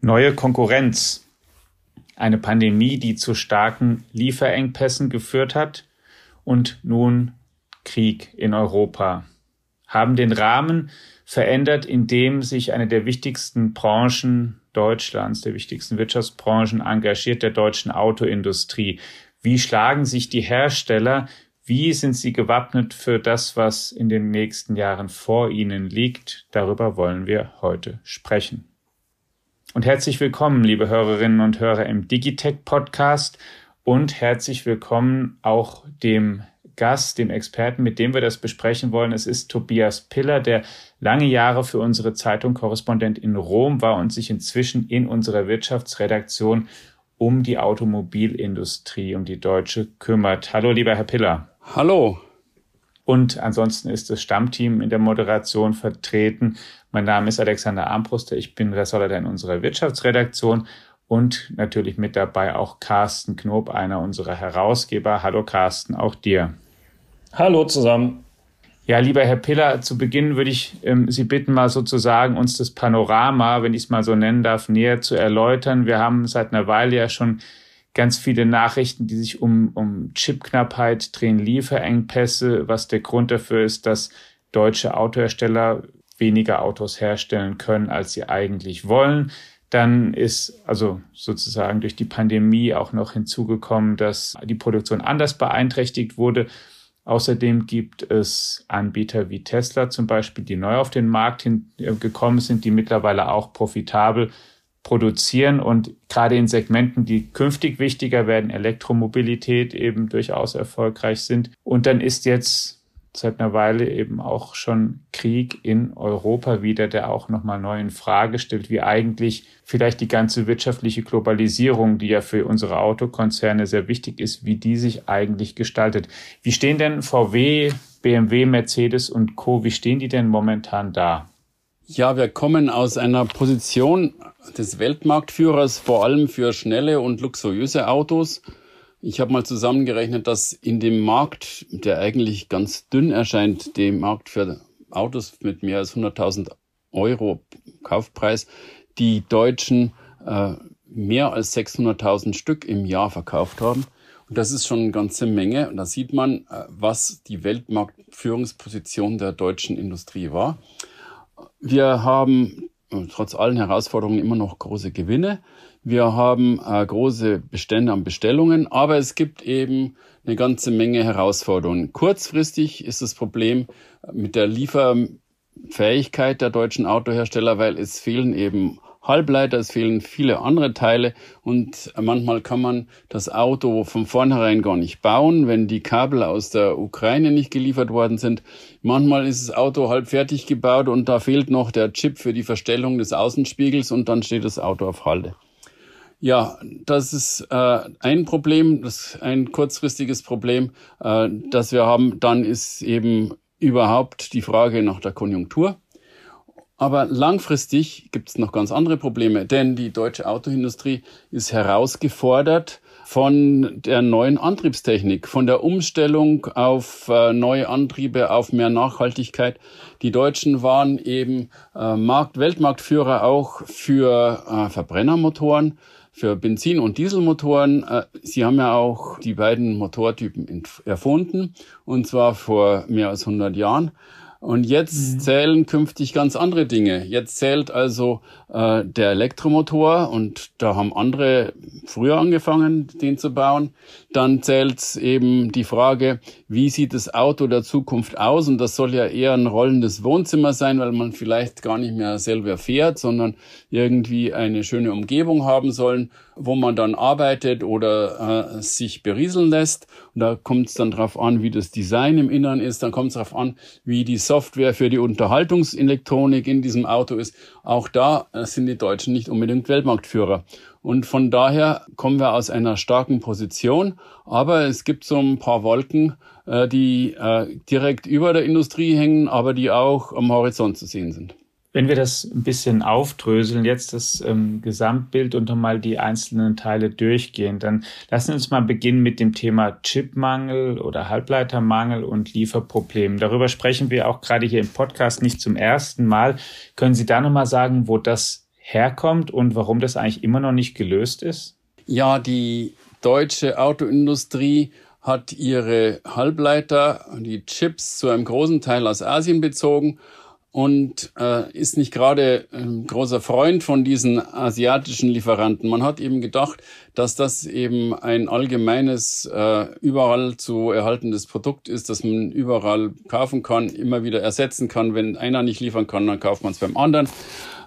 Neue Konkurrenz. Eine Pandemie, die zu starken Lieferengpässen geführt hat und nun Krieg in Europa haben den Rahmen verändert, in dem sich eine der wichtigsten Branchen Deutschlands, der wichtigsten Wirtschaftsbranchen engagiert, der deutschen Autoindustrie. Wie schlagen sich die Hersteller? Wie sind sie gewappnet für das, was in den nächsten Jahren vor ihnen liegt? Darüber wollen wir heute sprechen. Und herzlich willkommen, liebe Hörerinnen und Hörer im Digitech Podcast und herzlich willkommen auch dem Gast, dem Experten, mit dem wir das besprechen wollen. Es ist Tobias Piller, der lange Jahre für unsere Zeitung Korrespondent in Rom war und sich inzwischen in unserer Wirtschaftsredaktion um die Automobilindustrie, um die deutsche kümmert. Hallo, lieber Herr Piller. Hallo. Und ansonsten ist das Stammteam in der Moderation vertreten. Mein Name ist Alexander Armbruster. Ich bin Ressortleiter in unserer Wirtschaftsredaktion und natürlich mit dabei auch Carsten Knob, einer unserer Herausgeber. Hallo Carsten, auch dir. Hallo zusammen. Ja, lieber Herr Piller, zu Beginn würde ich ähm, Sie bitten, mal sozusagen uns das Panorama, wenn ich es mal so nennen darf, näher zu erläutern. Wir haben seit einer Weile ja schon ganz viele Nachrichten, die sich um, um Chipknappheit drehen, Lieferengpässe, was der Grund dafür ist, dass deutsche Autohersteller weniger Autos herstellen können, als sie eigentlich wollen. Dann ist also sozusagen durch die Pandemie auch noch hinzugekommen, dass die Produktion anders beeinträchtigt wurde. Außerdem gibt es Anbieter wie Tesla zum Beispiel, die neu auf den Markt gekommen sind, die mittlerweile auch profitabel produzieren und gerade in Segmenten, die künftig wichtiger werden, Elektromobilität eben durchaus erfolgreich sind. Und dann ist jetzt seit einer Weile eben auch schon Krieg in Europa wieder, der auch nochmal neu in Frage stellt, wie eigentlich vielleicht die ganze wirtschaftliche Globalisierung, die ja für unsere Autokonzerne sehr wichtig ist, wie die sich eigentlich gestaltet. Wie stehen denn VW, BMW, Mercedes und Co., wie stehen die denn momentan da? Ja, wir kommen aus einer Position des Weltmarktführers, vor allem für schnelle und luxuriöse Autos ich habe mal zusammengerechnet, dass in dem Markt, der eigentlich ganz dünn erscheint, dem Markt für Autos mit mehr als 100.000 Euro Kaufpreis, die Deutschen äh, mehr als 600.000 Stück im Jahr verkauft haben. Und das ist schon eine ganze Menge. Und da sieht man, äh, was die Weltmarktführungsposition der deutschen Industrie war. Wir haben äh, trotz allen Herausforderungen immer noch große Gewinne. Wir haben äh, große Bestände an Bestellungen, aber es gibt eben eine ganze Menge Herausforderungen. Kurzfristig ist das Problem mit der Lieferfähigkeit der deutschen Autohersteller, weil es fehlen eben Halbleiter, es fehlen viele andere Teile und manchmal kann man das Auto von vornherein gar nicht bauen, wenn die Kabel aus der Ukraine nicht geliefert worden sind. Manchmal ist das Auto halb fertig gebaut und da fehlt noch der Chip für die Verstellung des Außenspiegels und dann steht das Auto auf Halde. Ja, das ist äh, ein Problem, das ein kurzfristiges Problem, äh, das wir haben. Dann ist eben überhaupt die Frage nach der Konjunktur. Aber langfristig gibt es noch ganz andere Probleme, denn die deutsche Autoindustrie ist herausgefordert von der neuen Antriebstechnik, von der Umstellung auf äh, neue Antriebe, auf mehr Nachhaltigkeit. Die Deutschen waren eben äh, Markt, Weltmarktführer auch für äh, Verbrennermotoren für Benzin- und Dieselmotoren. Sie haben ja auch die beiden Motortypen erfunden, und zwar vor mehr als 100 Jahren. Und jetzt mhm. zählen künftig ganz andere Dinge. Jetzt zählt also äh, der Elektromotor und da haben andere früher angefangen, den zu bauen. Dann zählt eben die Frage, wie sieht das Auto der Zukunft aus? Und das soll ja eher ein rollendes Wohnzimmer sein, weil man vielleicht gar nicht mehr selber fährt, sondern irgendwie eine schöne Umgebung haben sollen, wo man dann arbeitet oder äh, sich berieseln lässt. Und da kommt es dann drauf an, wie das Design im Inneren ist. Dann kommt es darauf an, wie die Software für die Unterhaltungselektronik in diesem Auto ist. Auch da äh, sind die Deutschen nicht unbedingt Weltmarktführer. Und von daher kommen wir aus einer starken Position. Aber es gibt so ein paar Wolken, äh, die äh, direkt über der Industrie hängen, aber die auch am Horizont zu sehen sind. Wenn wir das ein bisschen aufdröseln, jetzt das ähm, Gesamtbild und nochmal die einzelnen Teile durchgehen, dann lassen wir uns mal beginnen mit dem Thema Chipmangel oder Halbleitermangel und Lieferproblemen. Darüber sprechen wir auch gerade hier im Podcast nicht zum ersten Mal. Können Sie da nochmal sagen, wo das herkommt und warum das eigentlich immer noch nicht gelöst ist? Ja, die deutsche Autoindustrie hat ihre Halbleiter, die Chips zu einem großen Teil aus Asien bezogen und äh, ist nicht gerade ein großer Freund von diesen asiatischen Lieferanten. Man hat eben gedacht, dass das eben ein allgemeines, äh, überall zu erhaltendes Produkt ist, das man überall kaufen kann, immer wieder ersetzen kann. Wenn einer nicht liefern kann, dann kauft man es beim anderen.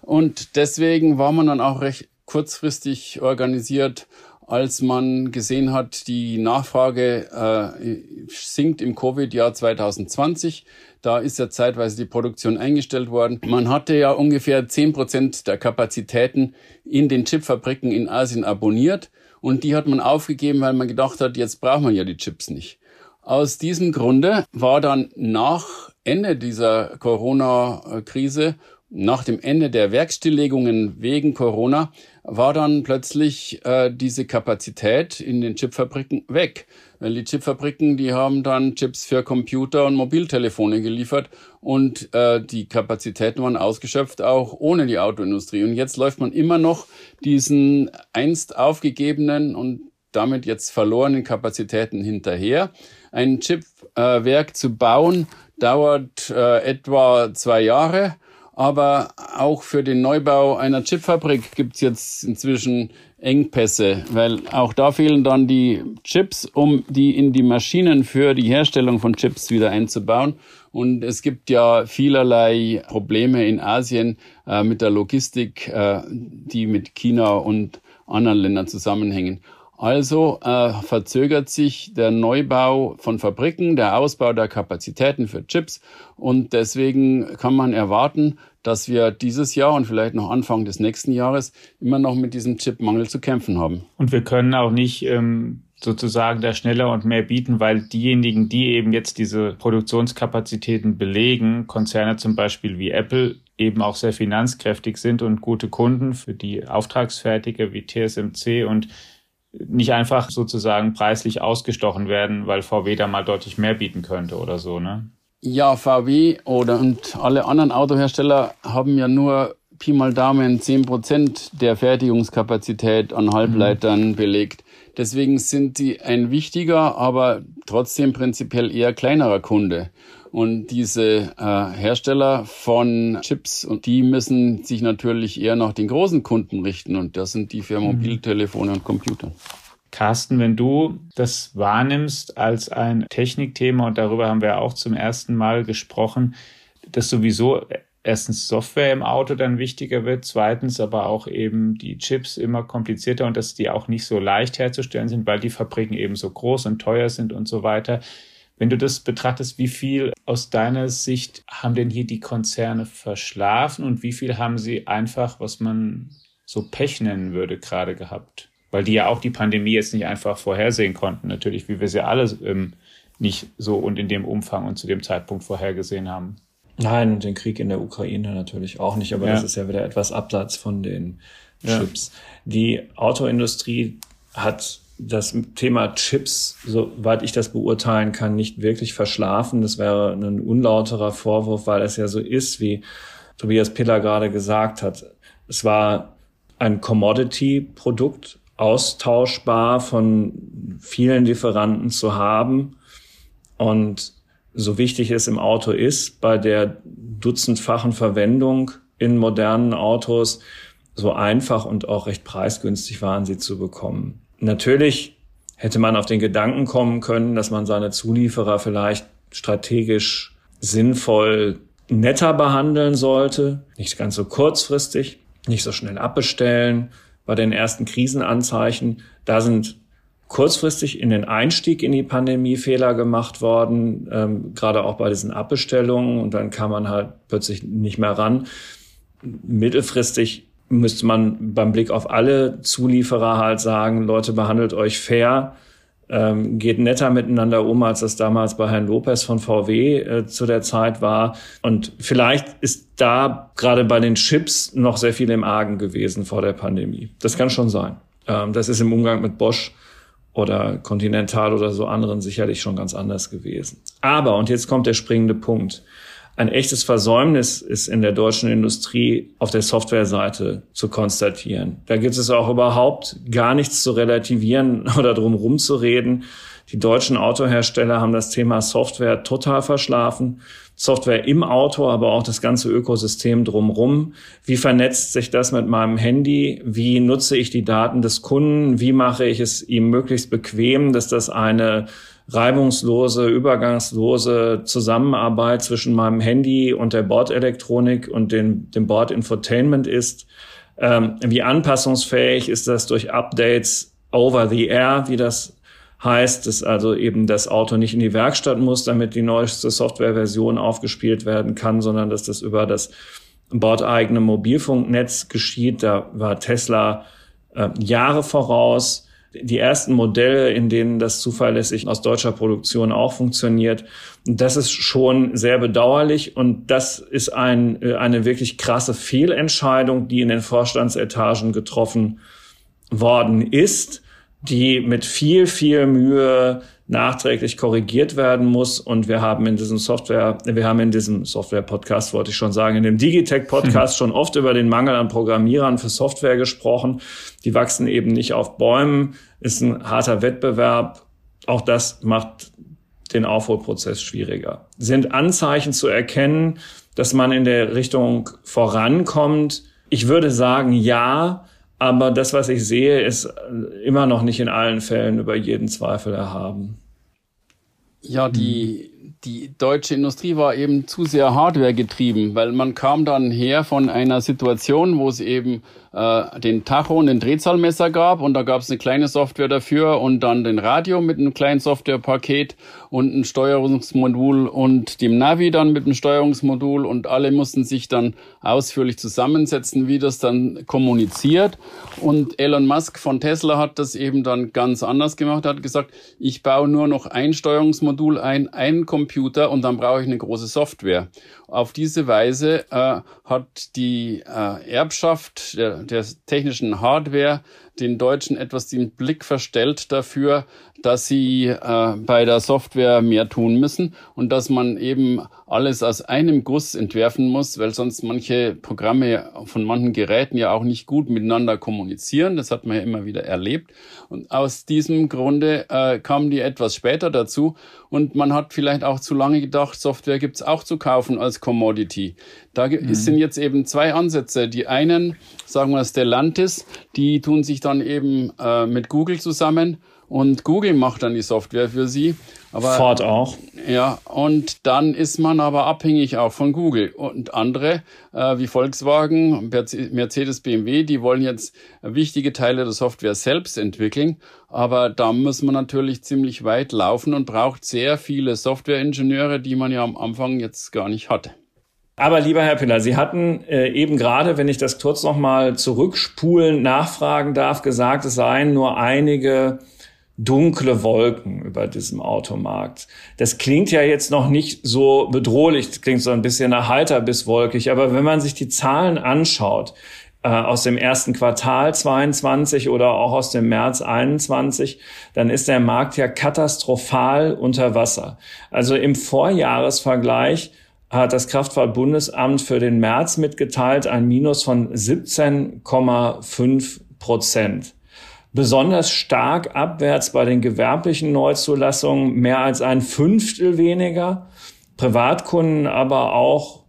Und deswegen war man dann auch recht kurzfristig organisiert, als man gesehen hat, die Nachfrage äh, sinkt im Covid-Jahr 2020. Da ist ja zeitweise die Produktion eingestellt worden. Man hatte ja ungefähr zehn Prozent der Kapazitäten in den Chipfabriken in Asien abonniert. Und die hat man aufgegeben, weil man gedacht hat, jetzt braucht man ja die Chips nicht. Aus diesem Grunde war dann nach Ende dieser Corona-Krise nach dem Ende der Werkstilllegungen wegen Corona war dann plötzlich äh, diese Kapazität in den Chipfabriken weg. Weil die Chipfabriken, die haben dann Chips für Computer und Mobiltelefone geliefert und äh, die Kapazitäten waren ausgeschöpft, auch ohne die Autoindustrie. Und jetzt läuft man immer noch diesen einst aufgegebenen und damit jetzt verlorenen Kapazitäten hinterher. Ein Chipwerk äh, zu bauen dauert äh, etwa zwei Jahre aber auch für den Neubau einer Chipfabrik gibt's jetzt inzwischen Engpässe, weil auch da fehlen dann die Chips, um die in die Maschinen für die Herstellung von Chips wieder einzubauen. Und es gibt ja vielerlei Probleme in Asien äh, mit der Logistik, äh, die mit China und anderen Ländern zusammenhängen. Also äh, verzögert sich der Neubau von Fabriken, der Ausbau der Kapazitäten für Chips und deswegen kann man erwarten, dass wir dieses Jahr und vielleicht noch Anfang des nächsten Jahres immer noch mit diesem Chipmangel zu kämpfen haben. Und wir können auch nicht ähm, sozusagen da schneller und mehr bieten, weil diejenigen, die eben jetzt diese Produktionskapazitäten belegen, Konzerne zum Beispiel wie Apple, eben auch sehr finanzkräftig sind und gute Kunden für die Auftragsfertiger wie TSMC und nicht einfach sozusagen preislich ausgestochen werden, weil VW da mal deutlich mehr bieten könnte oder so, ne? Ja, VW oder und alle anderen Autohersteller haben ja nur Pi mal Daumen 10% der Fertigungskapazität an Halbleitern mhm. belegt. Deswegen sind sie ein wichtiger, aber trotzdem prinzipiell eher kleinerer Kunde. Und diese äh, Hersteller von Chips, und die müssen sich natürlich eher nach den großen Kunden richten. Und das sind die für mhm. Mobiltelefone und Computer. Carsten, wenn du das wahrnimmst als ein Technikthema, und darüber haben wir auch zum ersten Mal gesprochen, dass sowieso erstens Software im Auto dann wichtiger wird, zweitens aber auch eben die Chips immer komplizierter und dass die auch nicht so leicht herzustellen sind, weil die Fabriken eben so groß und teuer sind und so weiter. Wenn du das betrachtest, wie viel aus deiner Sicht haben denn hier die Konzerne verschlafen und wie viel haben sie einfach, was man so Pech nennen würde, gerade gehabt? weil die ja auch die Pandemie jetzt nicht einfach vorhersehen konnten, natürlich, wie wir sie alle ähm, nicht so und in dem Umfang und zu dem Zeitpunkt vorhergesehen haben. Nein, und den Krieg in der Ukraine natürlich auch nicht, aber ja. das ist ja wieder etwas abseits von den Chips. Ja. Die Autoindustrie hat das Thema Chips, soweit ich das beurteilen kann, nicht wirklich verschlafen. Das wäre ein unlauterer Vorwurf, weil es ja so ist, wie Tobias Piller gerade gesagt hat. Es war ein Commodity-Produkt, austauschbar von vielen Lieferanten zu haben. Und so wichtig es im Auto ist, bei der dutzendfachen Verwendung in modernen Autos, so einfach und auch recht preisgünstig waren sie zu bekommen. Natürlich hätte man auf den Gedanken kommen können, dass man seine Zulieferer vielleicht strategisch sinnvoll netter behandeln sollte, nicht ganz so kurzfristig, nicht so schnell abbestellen, bei den ersten Krisenanzeichen. Da sind kurzfristig in den Einstieg in die Pandemie Fehler gemacht worden, ähm, gerade auch bei diesen Abbestellungen. Und dann kam man halt plötzlich nicht mehr ran. Mittelfristig müsste man beim Blick auf alle Zulieferer halt sagen, Leute, behandelt euch fair. ähm, geht netter miteinander um, als das damals bei Herrn Lopez von VW äh, zu der Zeit war. Und vielleicht ist da gerade bei den Chips noch sehr viel im Argen gewesen vor der Pandemie. Das kann schon sein. Ähm, das ist im Umgang mit Bosch oder Continental oder so anderen sicherlich schon ganz anders gewesen. Aber, und jetzt kommt der springende Punkt, ein echtes Versäumnis ist in der deutschen Industrie auf der Softwareseite zu konstatieren. Da gibt es auch überhaupt gar nichts zu relativieren oder drum rumzureden. Die deutschen Autohersteller haben das Thema Software total verschlafen. Software im Auto, aber auch das ganze Ökosystem drumrum. Wie vernetzt sich das mit meinem Handy? Wie nutze ich die Daten des Kunden? Wie mache ich es ihm möglichst bequem, dass das eine reibungslose, übergangslose Zusammenarbeit zwischen meinem Handy und der Bordelektronik und dem, dem Bordinfotainment ist. Ähm, wie anpassungsfähig ist das durch Updates over the air, wie das heißt, dass also eben das Auto nicht in die Werkstatt muss, damit die neueste Softwareversion aufgespielt werden kann, sondern dass das über das bordeigene Mobilfunknetz geschieht. Da war Tesla äh, Jahre voraus die ersten Modelle, in denen das zuverlässig aus deutscher Produktion auch funktioniert. Das ist schon sehr bedauerlich und das ist ein, äh, eine wirklich krasse Fehlentscheidung, die in den Vorstandsetagen getroffen worden ist, die mit viel, viel Mühe nachträglich korrigiert werden muss. Und wir haben in diesem Software, wir haben in diesem Software-Podcast, wollte ich schon sagen, in dem Digitech-Podcast mhm. schon oft über den Mangel an Programmierern für Software gesprochen. Die wachsen eben nicht auf Bäumen, ist ein harter Wettbewerb. Auch das macht den Aufholprozess schwieriger. Sind Anzeichen zu erkennen, dass man in der Richtung vorankommt? Ich würde sagen, ja. Aber das, was ich sehe, ist immer noch nicht in allen Fällen über jeden Zweifel erhaben. Ja, die, die deutsche Industrie war eben zu sehr Hardware getrieben, weil man kam dann her von einer Situation, wo es eben äh, den Tacho und den Drehzahlmesser gab und da gab es eine kleine Software dafür und dann den Radio mit einem kleinen Softwarepaket und ein Steuerungsmodul und dem Navi dann mit dem Steuerungsmodul und alle mussten sich dann ausführlich zusammensetzen, wie das dann kommuniziert. Und Elon Musk von Tesla hat das eben dann ganz anders gemacht, hat gesagt, ich baue nur noch ein Steuerungsmodul ein, einen Computer und dann brauche ich eine große Software. Auf diese Weise äh, hat die äh, Erbschaft der, der technischen Hardware den Deutschen etwas den Blick verstellt dafür, dass sie äh, bei der Software mehr tun müssen und dass man eben alles aus einem Guss entwerfen muss, weil sonst manche Programme von manchen Geräten ja auch nicht gut miteinander kommunizieren. Das hat man ja immer wieder erlebt. Und aus diesem Grunde äh, kamen die etwas später dazu und man hat vielleicht auch zu lange gedacht, Software gibt's auch zu kaufen als Commodity. Da mhm. sind jetzt eben zwei Ansätze. Die einen, sagen wir Stellantis, die tun sich dann eben äh, mit Google zusammen und Google macht dann die Software für sie. Aber, Ford auch. Ja, und dann ist man aber abhängig auch von Google. Und andere, äh, wie Volkswagen, Mercedes, BMW, die wollen jetzt wichtige Teile der Software selbst entwickeln. Aber da muss man natürlich ziemlich weit laufen und braucht sehr viele Softwareingenieure, die man ja am Anfang jetzt gar nicht hatte. Aber lieber Herr Piller, Sie hatten äh, eben gerade, wenn ich das kurz nochmal zurückspulen, nachfragen darf, gesagt, es seien nur einige dunkle Wolken über diesem Automarkt. Das klingt ja jetzt noch nicht so bedrohlich, das klingt so ein bisschen erheiter bis wolkig, aber wenn man sich die Zahlen anschaut, äh, aus dem ersten Quartal 22 oder auch aus dem März 21, dann ist der Markt ja katastrophal unter Wasser. Also im Vorjahresvergleich hat das Kraftfahrtbundesamt für den März mitgeteilt ein Minus von 17,5 Prozent besonders stark abwärts bei den gewerblichen Neuzulassungen, mehr als ein Fünftel weniger, Privatkunden aber auch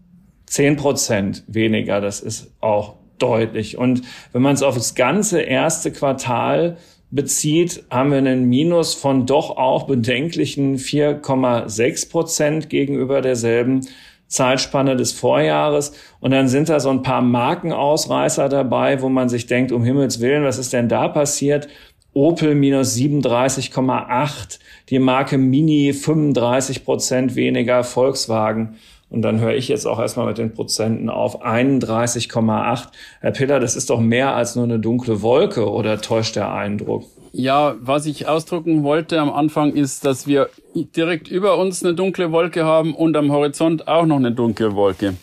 zehn Prozent weniger. Das ist auch deutlich. Und wenn man es auf das ganze erste Quartal bezieht, haben wir einen Minus von doch auch bedenklichen 4,6 Prozent gegenüber derselben Zeitspanne des Vorjahres. Und dann sind da so ein paar Markenausreißer dabei, wo man sich denkt, um Himmels Willen, was ist denn da passiert? Opel minus 37,8, die Marke Mini 35 Prozent weniger, Volkswagen. Und dann höre ich jetzt auch erstmal mit den Prozenten auf 31,8. Herr Piller, das ist doch mehr als nur eine dunkle Wolke oder täuscht der Eindruck? Ja, was ich ausdrücken wollte am Anfang ist, dass wir direkt über uns eine dunkle Wolke haben und am Horizont auch noch eine dunkle Wolke.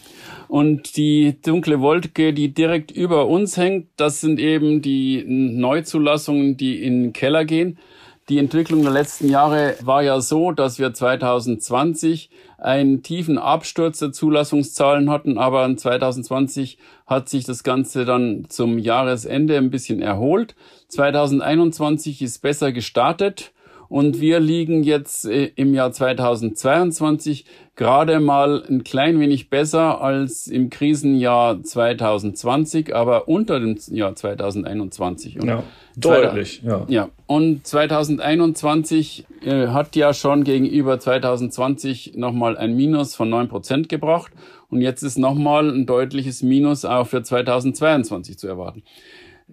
Und die dunkle Wolke, die direkt über uns hängt, das sind eben die Neuzulassungen, die in den Keller gehen. Die Entwicklung der letzten Jahre war ja so, dass wir 2020 einen tiefen Absturz der Zulassungszahlen hatten, aber 2020 hat sich das Ganze dann zum Jahresende ein bisschen erholt. 2021 ist besser gestartet und wir liegen jetzt äh, im Jahr 2022 gerade mal ein klein wenig besser als im Krisenjahr 2020, aber unter dem Jahr 2021. Und ja, deutlich, ja. Ja, und 2021 äh, hat ja schon gegenüber 2020 nochmal ein Minus von neun Prozent gebracht und jetzt ist nochmal ein deutliches Minus auch für 2022 zu erwarten.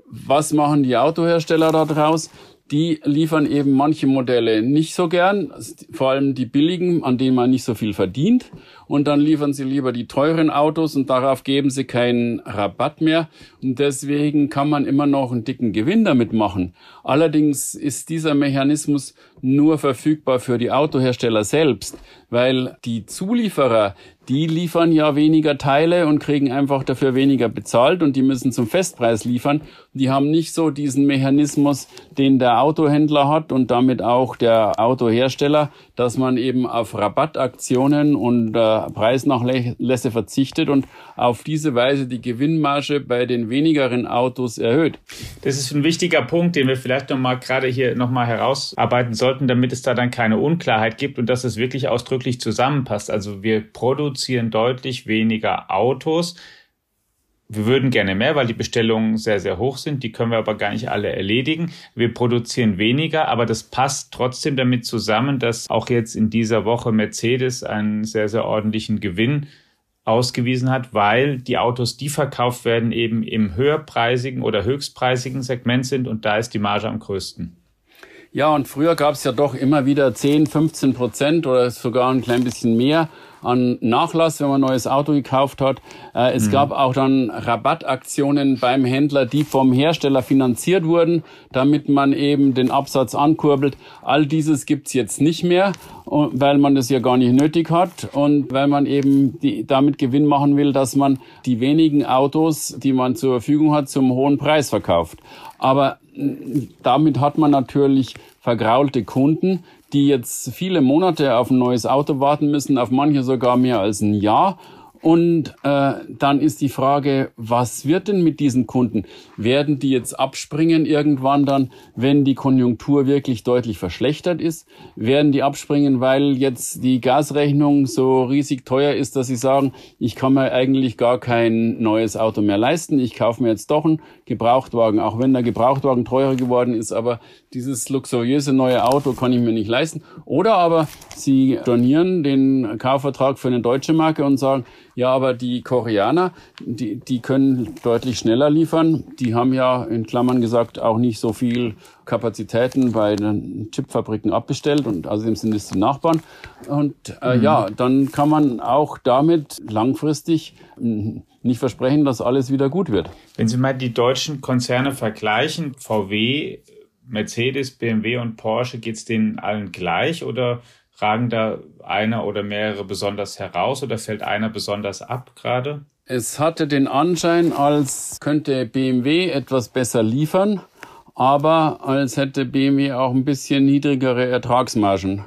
Was machen die Autohersteller da draus? Die liefern eben manche Modelle nicht so gern, vor allem die billigen, an denen man nicht so viel verdient. Und dann liefern sie lieber die teuren Autos und darauf geben sie keinen Rabatt mehr. Und deswegen kann man immer noch einen dicken Gewinn damit machen. Allerdings ist dieser Mechanismus nur verfügbar für die Autohersteller selbst, weil die Zulieferer, die liefern ja weniger Teile und kriegen einfach dafür weniger bezahlt und die müssen zum Festpreis liefern. Die haben nicht so diesen Mechanismus, den der Autohändler hat und damit auch der Autohersteller, dass man eben auf Rabattaktionen und äh, Preisnachlässe verzichtet und auf diese Weise die Gewinnmarge bei den wenigeren Autos erhöht. Das ist ein wichtiger Punkt, den wir vielleicht nochmal gerade hier nochmal herausarbeiten sollten, damit es da dann keine Unklarheit gibt und dass es wirklich ausdrücklich zusammenpasst. Also wir produzieren deutlich weniger Autos. Wir würden gerne mehr, weil die Bestellungen sehr, sehr hoch sind. Die können wir aber gar nicht alle erledigen. Wir produzieren weniger, aber das passt trotzdem damit zusammen, dass auch jetzt in dieser Woche Mercedes einen sehr, sehr ordentlichen Gewinn ausgewiesen hat, weil die Autos, die verkauft werden, eben im höherpreisigen oder höchstpreisigen Segment sind und da ist die Marge am größten. Ja, und früher gab es ja doch immer wieder 10, 15 Prozent oder sogar ein klein bisschen mehr an Nachlass, wenn man ein neues Auto gekauft hat. Äh, es mhm. gab auch dann Rabattaktionen beim Händler, die vom Hersteller finanziert wurden, damit man eben den Absatz ankurbelt. All dieses gibt's jetzt nicht mehr, weil man das ja gar nicht nötig hat und weil man eben die, damit Gewinn machen will, dass man die wenigen Autos, die man zur Verfügung hat, zum hohen Preis verkauft. Aber damit hat man natürlich vergraulte Kunden, die jetzt viele Monate auf ein neues Auto warten müssen, auf manche sogar mehr als ein Jahr und äh, dann ist die Frage, was wird denn mit diesen Kunden? Werden die jetzt abspringen irgendwann dann, wenn die Konjunktur wirklich deutlich verschlechtert ist? Werden die abspringen, weil jetzt die Gasrechnung so riesig teuer ist, dass sie sagen, ich kann mir eigentlich gar kein neues Auto mehr leisten, ich kaufe mir jetzt doch einen Gebrauchtwagen, auch wenn der Gebrauchtwagen teurer geworden ist, aber dieses luxuriöse neue Auto kann ich mir nicht leisten. Oder aber sie stornieren den Kaufvertrag für eine deutsche Marke und sagen, ja, aber die Koreaner, die, die können deutlich schneller liefern. Die haben ja in Klammern gesagt auch nicht so viel Kapazitäten bei den Chipfabriken abbestellt und außerdem sind es die Nachbarn. Und äh, mhm. ja, dann kann man auch damit langfristig hm, nicht versprechen, dass alles wieder gut wird. Wenn Sie mal die deutschen Konzerne vergleichen, VW, Mercedes, BMW und Porsche, geht es denen allen gleich oder Ragen da einer oder mehrere besonders heraus oder fällt einer besonders ab gerade? Es hatte den Anschein, als könnte BMW etwas besser liefern, aber als hätte BMW auch ein bisschen niedrigere Ertragsmargen.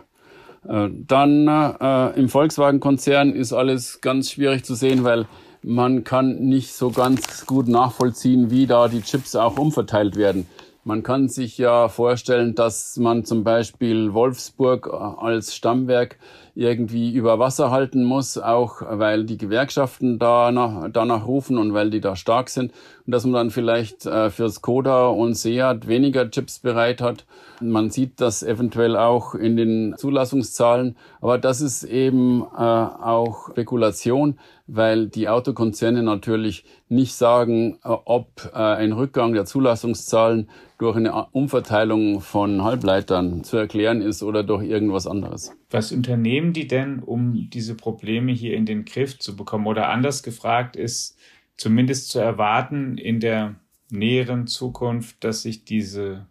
Äh, dann äh, im Volkswagen-Konzern ist alles ganz schwierig zu sehen, weil man kann nicht so ganz gut nachvollziehen, wie da die Chips auch umverteilt werden. Man kann sich ja vorstellen, dass man zum Beispiel Wolfsburg äh, als Stammwerk irgendwie über Wasser halten muss, auch weil die Gewerkschaften danach, danach rufen und weil die da stark sind. Dass man dann vielleicht äh, für Skoda und Seat weniger Chips bereit hat. Man sieht das eventuell auch in den Zulassungszahlen. Aber das ist eben äh, auch Spekulation, weil die Autokonzerne natürlich nicht sagen, äh, ob äh, ein Rückgang der Zulassungszahlen durch eine Umverteilung von Halbleitern zu erklären ist oder durch irgendwas anderes. Was unternehmen die denn, um diese Probleme hier in den Griff zu bekommen? Oder anders gefragt ist zumindest zu erwarten in der näheren Zukunft, dass sich diese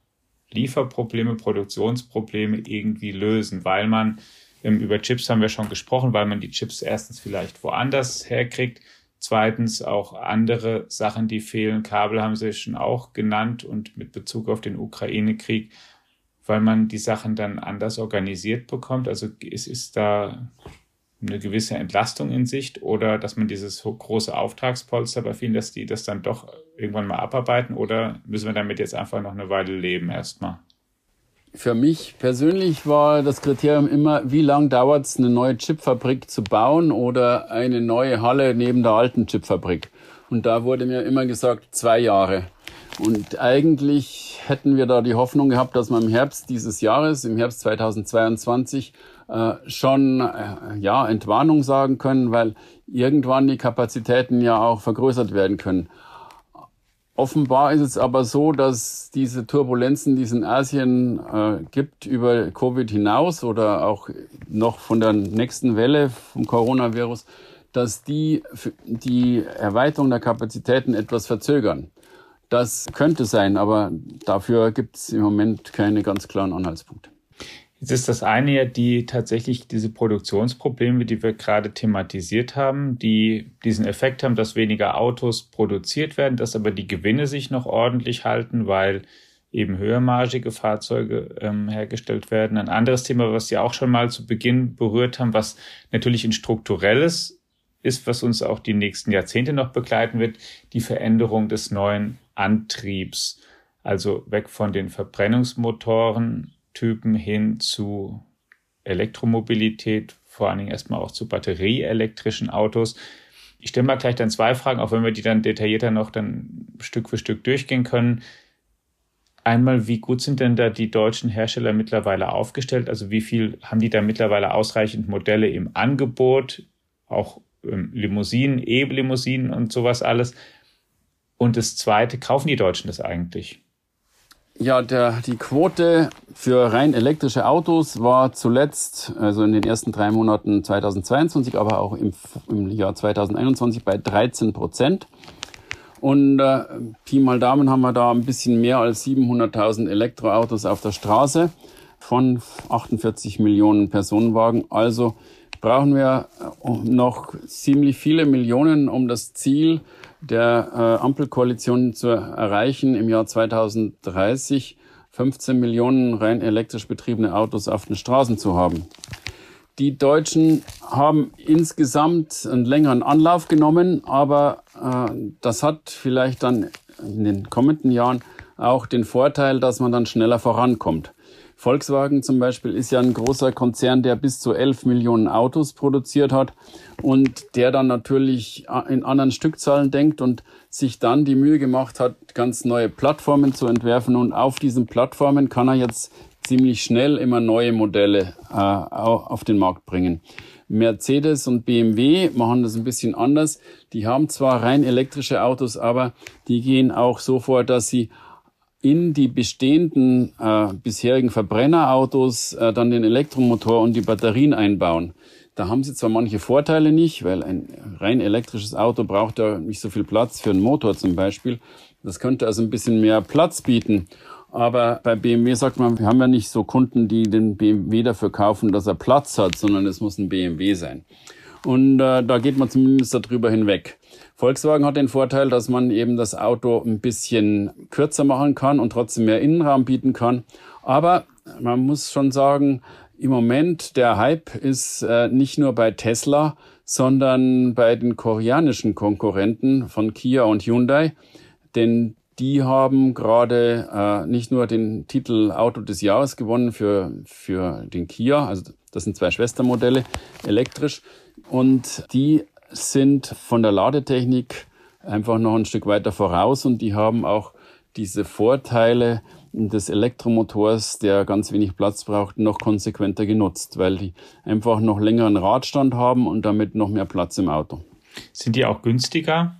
Lieferprobleme, Produktionsprobleme irgendwie lösen, weil man ähm, über Chips haben wir schon gesprochen, weil man die Chips erstens vielleicht woanders herkriegt, zweitens auch andere Sachen, die fehlen. Kabel haben Sie schon auch genannt und mit Bezug auf den Ukraine-Krieg, weil man die Sachen dann anders organisiert bekommt. Also es ist da eine gewisse Entlastung in Sicht oder dass man dieses große Auftragspolster bei vielen, dass die das dann doch irgendwann mal abarbeiten oder müssen wir damit jetzt einfach noch eine Weile leben erstmal? Für mich persönlich war das Kriterium immer, wie lange dauert es, eine neue Chipfabrik zu bauen oder eine neue Halle neben der alten Chipfabrik. Und da wurde mir immer gesagt, zwei Jahre. Und eigentlich hätten wir da die Hoffnung gehabt, dass man im Herbst dieses Jahres, im Herbst 2022, äh, schon äh, ja Entwarnung sagen können, weil irgendwann die Kapazitäten ja auch vergrößert werden können. Offenbar ist es aber so, dass diese Turbulenzen, die es in Asien äh, gibt, über Covid hinaus oder auch noch von der nächsten Welle vom Coronavirus, dass die die Erweiterung der Kapazitäten etwas verzögern. Das könnte sein, aber dafür gibt es im Moment keine ganz klaren Anhaltspunkte. Jetzt ist das eine ja die tatsächlich diese Produktionsprobleme, die wir gerade thematisiert haben, die diesen Effekt haben, dass weniger Autos produziert werden, dass aber die Gewinne sich noch ordentlich halten, weil eben höhermargige Fahrzeuge ähm, hergestellt werden. Ein anderes Thema, was Sie auch schon mal zu Beginn berührt haben, was natürlich ein strukturelles ist, was uns auch die nächsten Jahrzehnte noch begleiten wird, die Veränderung des neuen Antriebs. Also weg von den Verbrennungsmotoren Typen hin zu Elektromobilität, vor allen Dingen erstmal auch zu batterieelektrischen Autos. Ich stelle mal gleich dann zwei Fragen, auch wenn wir die dann detaillierter noch dann Stück für Stück durchgehen können. Einmal, wie gut sind denn da die deutschen Hersteller mittlerweile aufgestellt? Also wie viel haben die da mittlerweile ausreichend Modelle im Angebot? Auch ähm, Limousinen, E-Limousinen und sowas alles. Und das Zweite, kaufen die Deutschen das eigentlich? Ja, der, die Quote für rein elektrische Autos war zuletzt, also in den ersten drei Monaten 2022, aber auch im, im Jahr 2021 bei 13 Prozent. Und äh, Pi mal Daumen haben wir da ein bisschen mehr als 700.000 Elektroautos auf der Straße von 48 Millionen Personenwagen. Also brauchen wir äh, noch ziemlich viele Millionen, um das Ziel der äh, Ampelkoalition zu erreichen, im Jahr 2030 15 Millionen rein elektrisch betriebene Autos auf den Straßen zu haben. Die Deutschen haben insgesamt einen längeren Anlauf genommen, aber äh, das hat vielleicht dann in den kommenden Jahren auch den Vorteil, dass man dann schneller vorankommt. Volkswagen zum Beispiel ist ja ein großer Konzern, der bis zu 11 Millionen Autos produziert hat und der dann natürlich in anderen Stückzahlen denkt und sich dann die Mühe gemacht hat, ganz neue Plattformen zu entwerfen. Und auf diesen Plattformen kann er jetzt ziemlich schnell immer neue Modelle äh, auf den Markt bringen. Mercedes und BMW machen das ein bisschen anders. Die haben zwar rein elektrische Autos, aber die gehen auch so vor, dass sie in die bestehenden äh, bisherigen Verbrennerautos äh, dann den Elektromotor und die Batterien einbauen. Da haben sie zwar manche Vorteile nicht, weil ein rein elektrisches Auto braucht ja nicht so viel Platz für einen Motor zum Beispiel. Das könnte also ein bisschen mehr Platz bieten. Aber bei BMW sagt man, wir haben ja nicht so Kunden, die den BMW dafür kaufen, dass er Platz hat, sondern es muss ein BMW sein. Und äh, da geht man zumindest darüber hinweg. Volkswagen hat den Vorteil, dass man eben das Auto ein bisschen kürzer machen kann und trotzdem mehr Innenraum bieten kann. Aber man muss schon sagen, im Moment der Hype ist äh, nicht nur bei Tesla, sondern bei den koreanischen Konkurrenten von Kia und Hyundai. Denn die haben gerade äh, nicht nur den Titel Auto des Jahres gewonnen für, für den Kia, also das sind zwei Schwestermodelle elektrisch, und die sind von der Ladetechnik einfach noch ein Stück weiter voraus und die haben auch diese Vorteile des Elektromotors, der ganz wenig Platz braucht, noch konsequenter genutzt, weil die einfach noch längeren Radstand haben und damit noch mehr Platz im Auto. Sind die auch günstiger?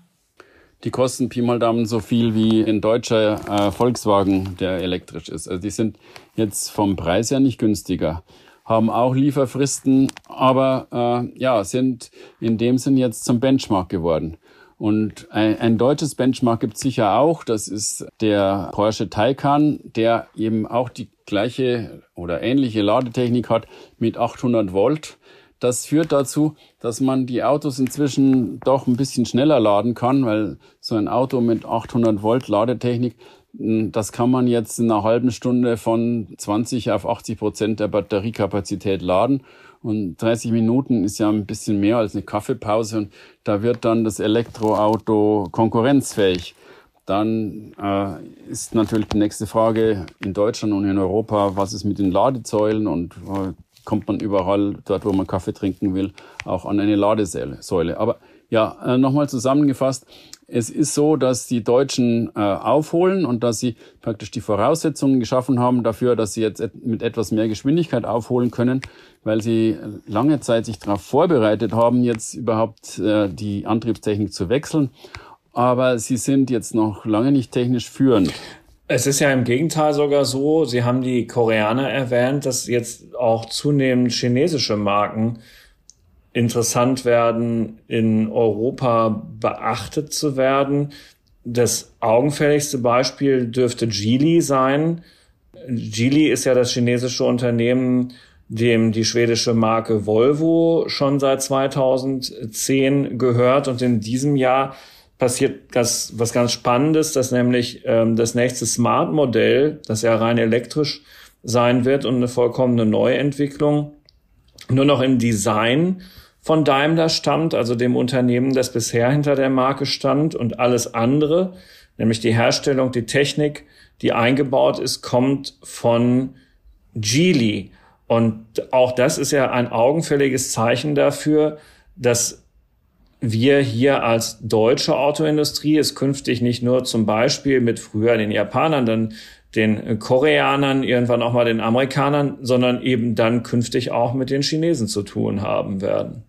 Die kosten Pi mal Daumen so viel wie ein deutscher äh, Volkswagen, der elektrisch ist. Also die sind jetzt vom Preis her nicht günstiger haben auch Lieferfristen, aber äh, ja, sind in dem Sinn jetzt zum Benchmark geworden. Und ein, ein deutsches Benchmark gibt es sicher auch. Das ist der Porsche Taycan, der eben auch die gleiche oder ähnliche Ladetechnik hat mit 800 Volt. Das führt dazu, dass man die Autos inzwischen doch ein bisschen schneller laden kann, weil so ein Auto mit 800 Volt Ladetechnik, das kann man jetzt in einer halben Stunde von 20 auf 80 Prozent der Batteriekapazität laden. Und 30 Minuten ist ja ein bisschen mehr als eine Kaffeepause und da wird dann das Elektroauto konkurrenzfähig. Dann äh, ist natürlich die nächste Frage in Deutschland und in Europa, was ist mit den Ladesäulen und äh, kommt man überall dort, wo man Kaffee trinken will, auch an eine Ladesäule. Aber ja, äh, nochmal zusammengefasst, es ist so, dass die Deutschen äh, aufholen und dass sie praktisch die Voraussetzungen geschaffen haben dafür, dass sie jetzt mit etwas mehr Geschwindigkeit aufholen können, weil sie lange Zeit sich darauf vorbereitet haben, jetzt überhaupt äh, die Antriebstechnik zu wechseln. Aber sie sind jetzt noch lange nicht technisch führend. Es ist ja im Gegenteil sogar so, Sie haben die Koreaner erwähnt, dass jetzt auch zunehmend chinesische Marken interessant werden, in Europa beachtet zu werden. Das augenfälligste Beispiel dürfte Geely sein. Geely ist ja das chinesische Unternehmen, dem die schwedische Marke Volvo schon seit 2010 gehört. Und in diesem Jahr passiert das, was ganz Spannendes, dass nämlich ähm, das nächste Smart-Modell, das ja rein elektrisch sein wird und eine vollkommene Neuentwicklung, nur noch im Design von Daimler stammt, also dem Unternehmen, das bisher hinter der Marke stand und alles andere, nämlich die Herstellung, die Technik, die eingebaut ist, kommt von Geely. Und auch das ist ja ein augenfälliges Zeichen dafür, dass wir hier als deutsche Autoindustrie es künftig nicht nur zum Beispiel mit früher den Japanern, dann den Koreanern, irgendwann auch mal den Amerikanern, sondern eben dann künftig auch mit den Chinesen zu tun haben werden.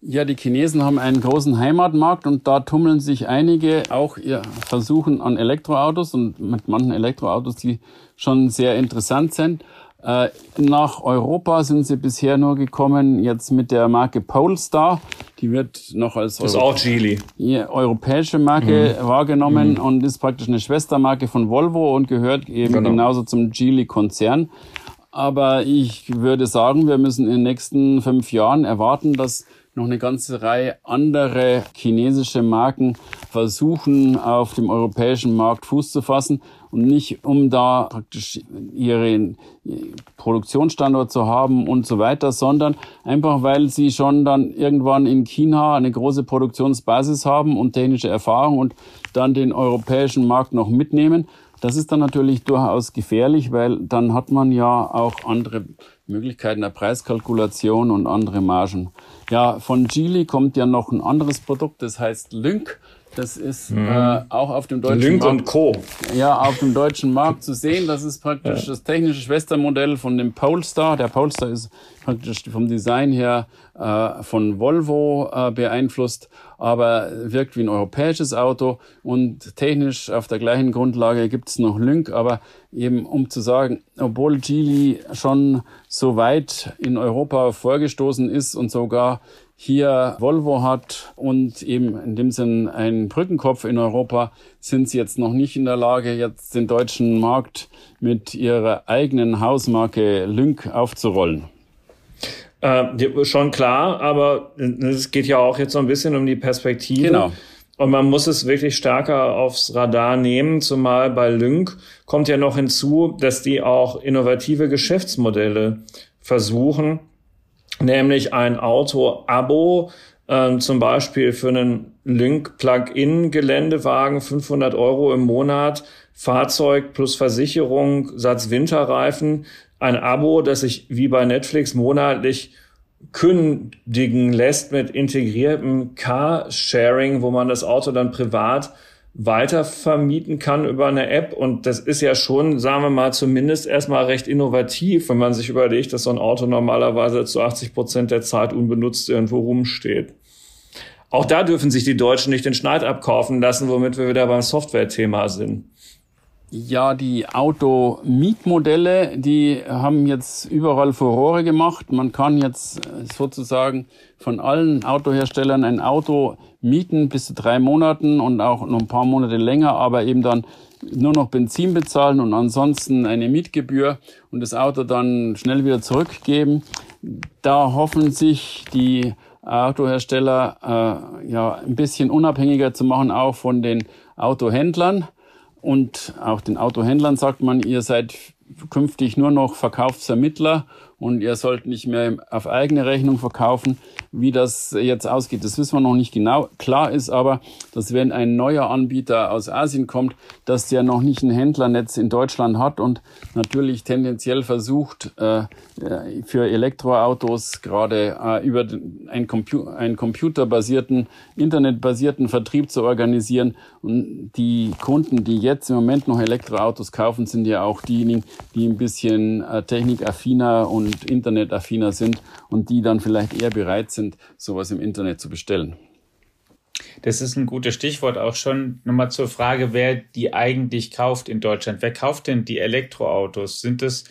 Ja, die Chinesen haben einen großen Heimatmarkt und da tummeln sich einige auch ihr Versuchen an Elektroautos und mit manchen Elektroautos, die schon sehr interessant sind. Äh, nach Europa sind sie bisher nur gekommen jetzt mit der Marke Polestar. Die wird noch als das Euro. Ja, europäische Marke mhm. wahrgenommen mhm. und ist praktisch eine Schwestermarke von Volvo und gehört eben genau. genauso zum Geely-Konzern. Aber ich würde sagen, wir müssen in den nächsten fünf Jahren erwarten, dass noch eine ganze Reihe andere chinesische Marken versuchen, auf dem europäischen Markt Fuß zu fassen und nicht um da praktisch ihren Produktionsstandort zu haben und so weiter, sondern einfach weil sie schon dann irgendwann in China eine große Produktionsbasis haben und technische Erfahrung und dann den europäischen Markt noch mitnehmen. Das ist dann natürlich durchaus gefährlich, weil dann hat man ja auch andere Möglichkeiten der Preiskalkulation und andere Margen. Ja, von Geely kommt ja noch ein anderes Produkt, das heißt Lync. Das ist mhm. äh, auch auf dem deutschen Lync Markt. und Co. Ja, auf dem deutschen Markt zu sehen. Das ist praktisch ja. das technische Schwestermodell von dem Polestar. Der Polestar ist praktisch vom Design her äh, von Volvo äh, beeinflusst, aber wirkt wie ein europäisches Auto und technisch auf der gleichen Grundlage gibt es noch Lync, aber eben um zu sagen, obwohl Geely schon so weit in Europa vorgestoßen ist und sogar hier Volvo hat und eben in dem Sinn einen Brückenkopf in Europa, sind sie jetzt noch nicht in der Lage, jetzt den deutschen Markt mit ihrer eigenen Hausmarke Lync aufzurollen. Äh, schon klar, aber es geht ja auch jetzt so ein bisschen um die Perspektive. Genau. Und man muss es wirklich stärker aufs Radar nehmen, zumal bei Lync kommt ja noch hinzu, dass die auch innovative Geschäftsmodelle versuchen nämlich ein Auto-Abo, äh, zum Beispiel für einen Link Plug-in Geländewagen 500 Euro im Monat, Fahrzeug plus Versicherung, Satz Winterreifen, ein Abo, das sich wie bei Netflix monatlich kündigen lässt mit integriertem Car-Sharing, wo man das Auto dann privat weiter vermieten kann über eine App. Und das ist ja schon, sagen wir mal, zumindest erstmal recht innovativ, wenn man sich überlegt, dass so ein Auto normalerweise zu 80 Prozent der Zeit unbenutzt irgendwo rumsteht. Auch da dürfen sich die Deutschen nicht den Schneid abkaufen lassen, womit wir wieder beim Software-Thema sind. Ja, die Automietmodelle, die haben jetzt überall Furore gemacht. Man kann jetzt äh, sozusagen von allen Autoherstellern ein Auto mieten bis zu drei Monaten und auch noch ein paar Monate länger, aber eben dann nur noch Benzin bezahlen und ansonsten eine Mietgebühr und das Auto dann schnell wieder zurückgeben. Da hoffen sich die Autohersteller äh, ja ein bisschen unabhängiger zu machen, auch von den Autohändlern. Und auch den Autohändlern sagt man, ihr seid künftig nur noch Verkaufsvermittler und ihr sollt nicht mehr auf eigene Rechnung verkaufen. Wie das jetzt ausgeht, das wissen wir noch nicht genau. Klar ist aber, dass wenn ein neuer Anbieter aus Asien kommt, dass der noch nicht ein Händlernetz in Deutschland hat und natürlich tendenziell versucht, äh, für Elektroautos gerade äh, über einen, Compu einen computerbasierten, internetbasierten Vertrieb zu organisieren. Und die Kunden, die jetzt im Moment noch Elektroautos kaufen, sind ja auch diejenigen, die ein bisschen äh, technikaffiner und internetaffiner sind und die dann vielleicht eher bereit sind, sowas im Internet zu bestellen. Das ist ein gutes Stichwort auch schon. Nochmal zur Frage, wer die eigentlich kauft in Deutschland. Wer kauft denn die Elektroautos? Sind es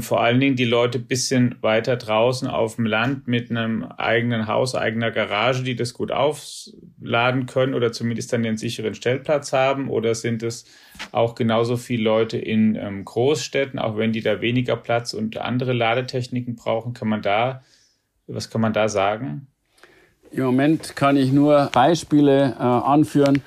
vor allen Dingen die Leute bisschen weiter draußen auf dem Land mit einem eigenen Haus, eigener Garage, die das gut aufladen können oder zumindest dann den sicheren Stellplatz haben? Oder sind es auch genauso viele Leute in ähm, Großstädten, auch wenn die da weniger Platz und andere Ladetechniken brauchen? Kann man da, was kann man da sagen? Im Moment kann ich nur Beispiele äh, anführen.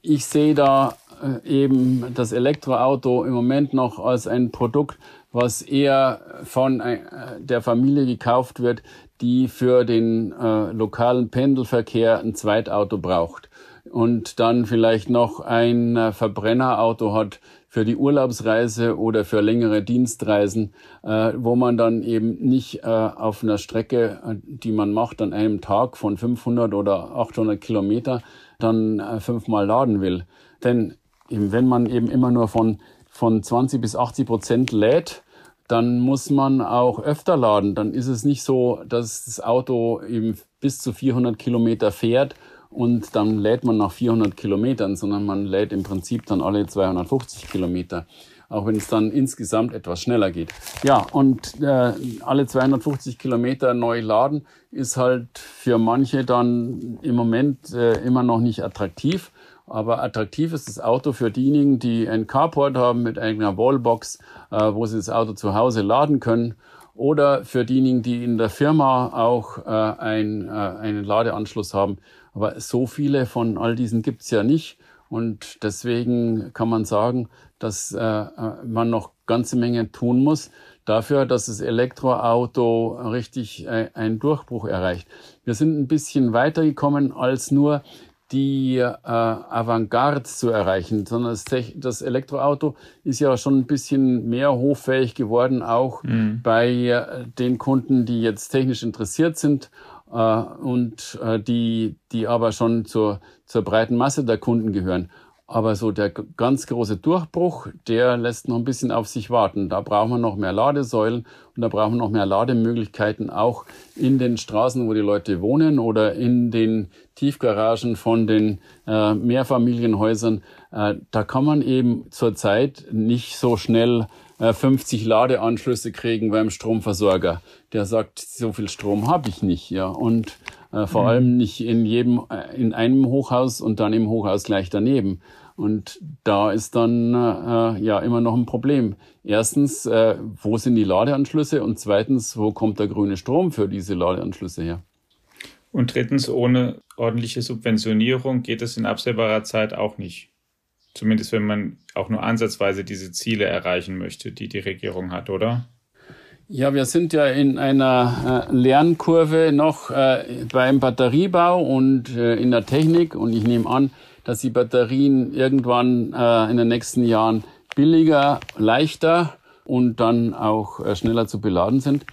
Ich sehe da äh, eben das Elektroauto im Moment noch als ein Produkt, was eher von äh, der Familie gekauft wird, die für den äh, lokalen Pendelverkehr ein Zweitauto braucht und dann vielleicht noch ein äh, Verbrennerauto hat für die Urlaubsreise oder für längere Dienstreisen, äh, wo man dann eben nicht äh, auf einer Strecke, äh, die man macht an einem Tag von 500 oder 800 Kilometer, dann fünfmal laden will. Denn eben, wenn man eben immer nur von von 20 bis 80 Prozent lädt, dann muss man auch öfter laden. Dann ist es nicht so, dass das Auto eben bis zu 400 Kilometer fährt und dann lädt man nach 400 Kilometern, sondern man lädt im Prinzip dann alle 250 Kilometer, auch wenn es dann insgesamt etwas schneller geht. Ja, und äh, alle 250 Kilometer neu laden ist halt für manche dann im Moment äh, immer noch nicht attraktiv. Aber attraktiv ist das Auto für diejenigen, die ein Carport haben mit eigener Wallbox, äh, wo sie das Auto zu Hause laden können. Oder für diejenigen, die in der Firma auch äh, ein, äh, einen Ladeanschluss haben. Aber so viele von all diesen gibt's ja nicht. Und deswegen kann man sagen, dass man noch ganze Menge tun muss dafür, dass das Elektroauto richtig einen Durchbruch erreicht. Wir sind ein bisschen weitergekommen als nur die äh, Avantgarde zu erreichen, sondern das, das, Elektroauto ist ja schon ein bisschen mehr hoffähig geworden, auch mhm. bei äh, den Kunden, die jetzt technisch interessiert sind äh, und äh, die, die aber schon zur, zur breiten Masse der Kunden gehören. Aber so der ganz große Durchbruch, der lässt noch ein bisschen auf sich warten. Da brauchen wir noch mehr Ladesäulen und da brauchen wir noch mehr Lademöglichkeiten auch in den Straßen, wo die Leute wohnen oder in den Tiefgaragen von den äh, Mehrfamilienhäusern. Äh, da kann man eben zurzeit nicht so schnell äh, 50 Ladeanschlüsse kriegen beim Stromversorger. Der sagt, so viel Strom habe ich nicht, ja. Und äh, vor mhm. allem nicht in jedem, äh, in einem Hochhaus und dann im Hochhaus gleich daneben. Und da ist dann äh, ja immer noch ein Problem. Erstens, äh, wo sind die Ladeanschlüsse? Und zweitens, wo kommt der grüne Strom für diese Ladeanschlüsse her? Und drittens, ohne ordentliche Subventionierung geht es in absehbarer Zeit auch nicht. Zumindest wenn man auch nur ansatzweise diese Ziele erreichen möchte, die die Regierung hat, oder? Ja, wir sind ja in einer äh, Lernkurve noch äh, beim Batteriebau und äh, in der Technik. Und ich nehme an, dass die Batterien irgendwann äh, in den nächsten Jahren billiger, leichter und dann auch äh, schneller zu beladen sind.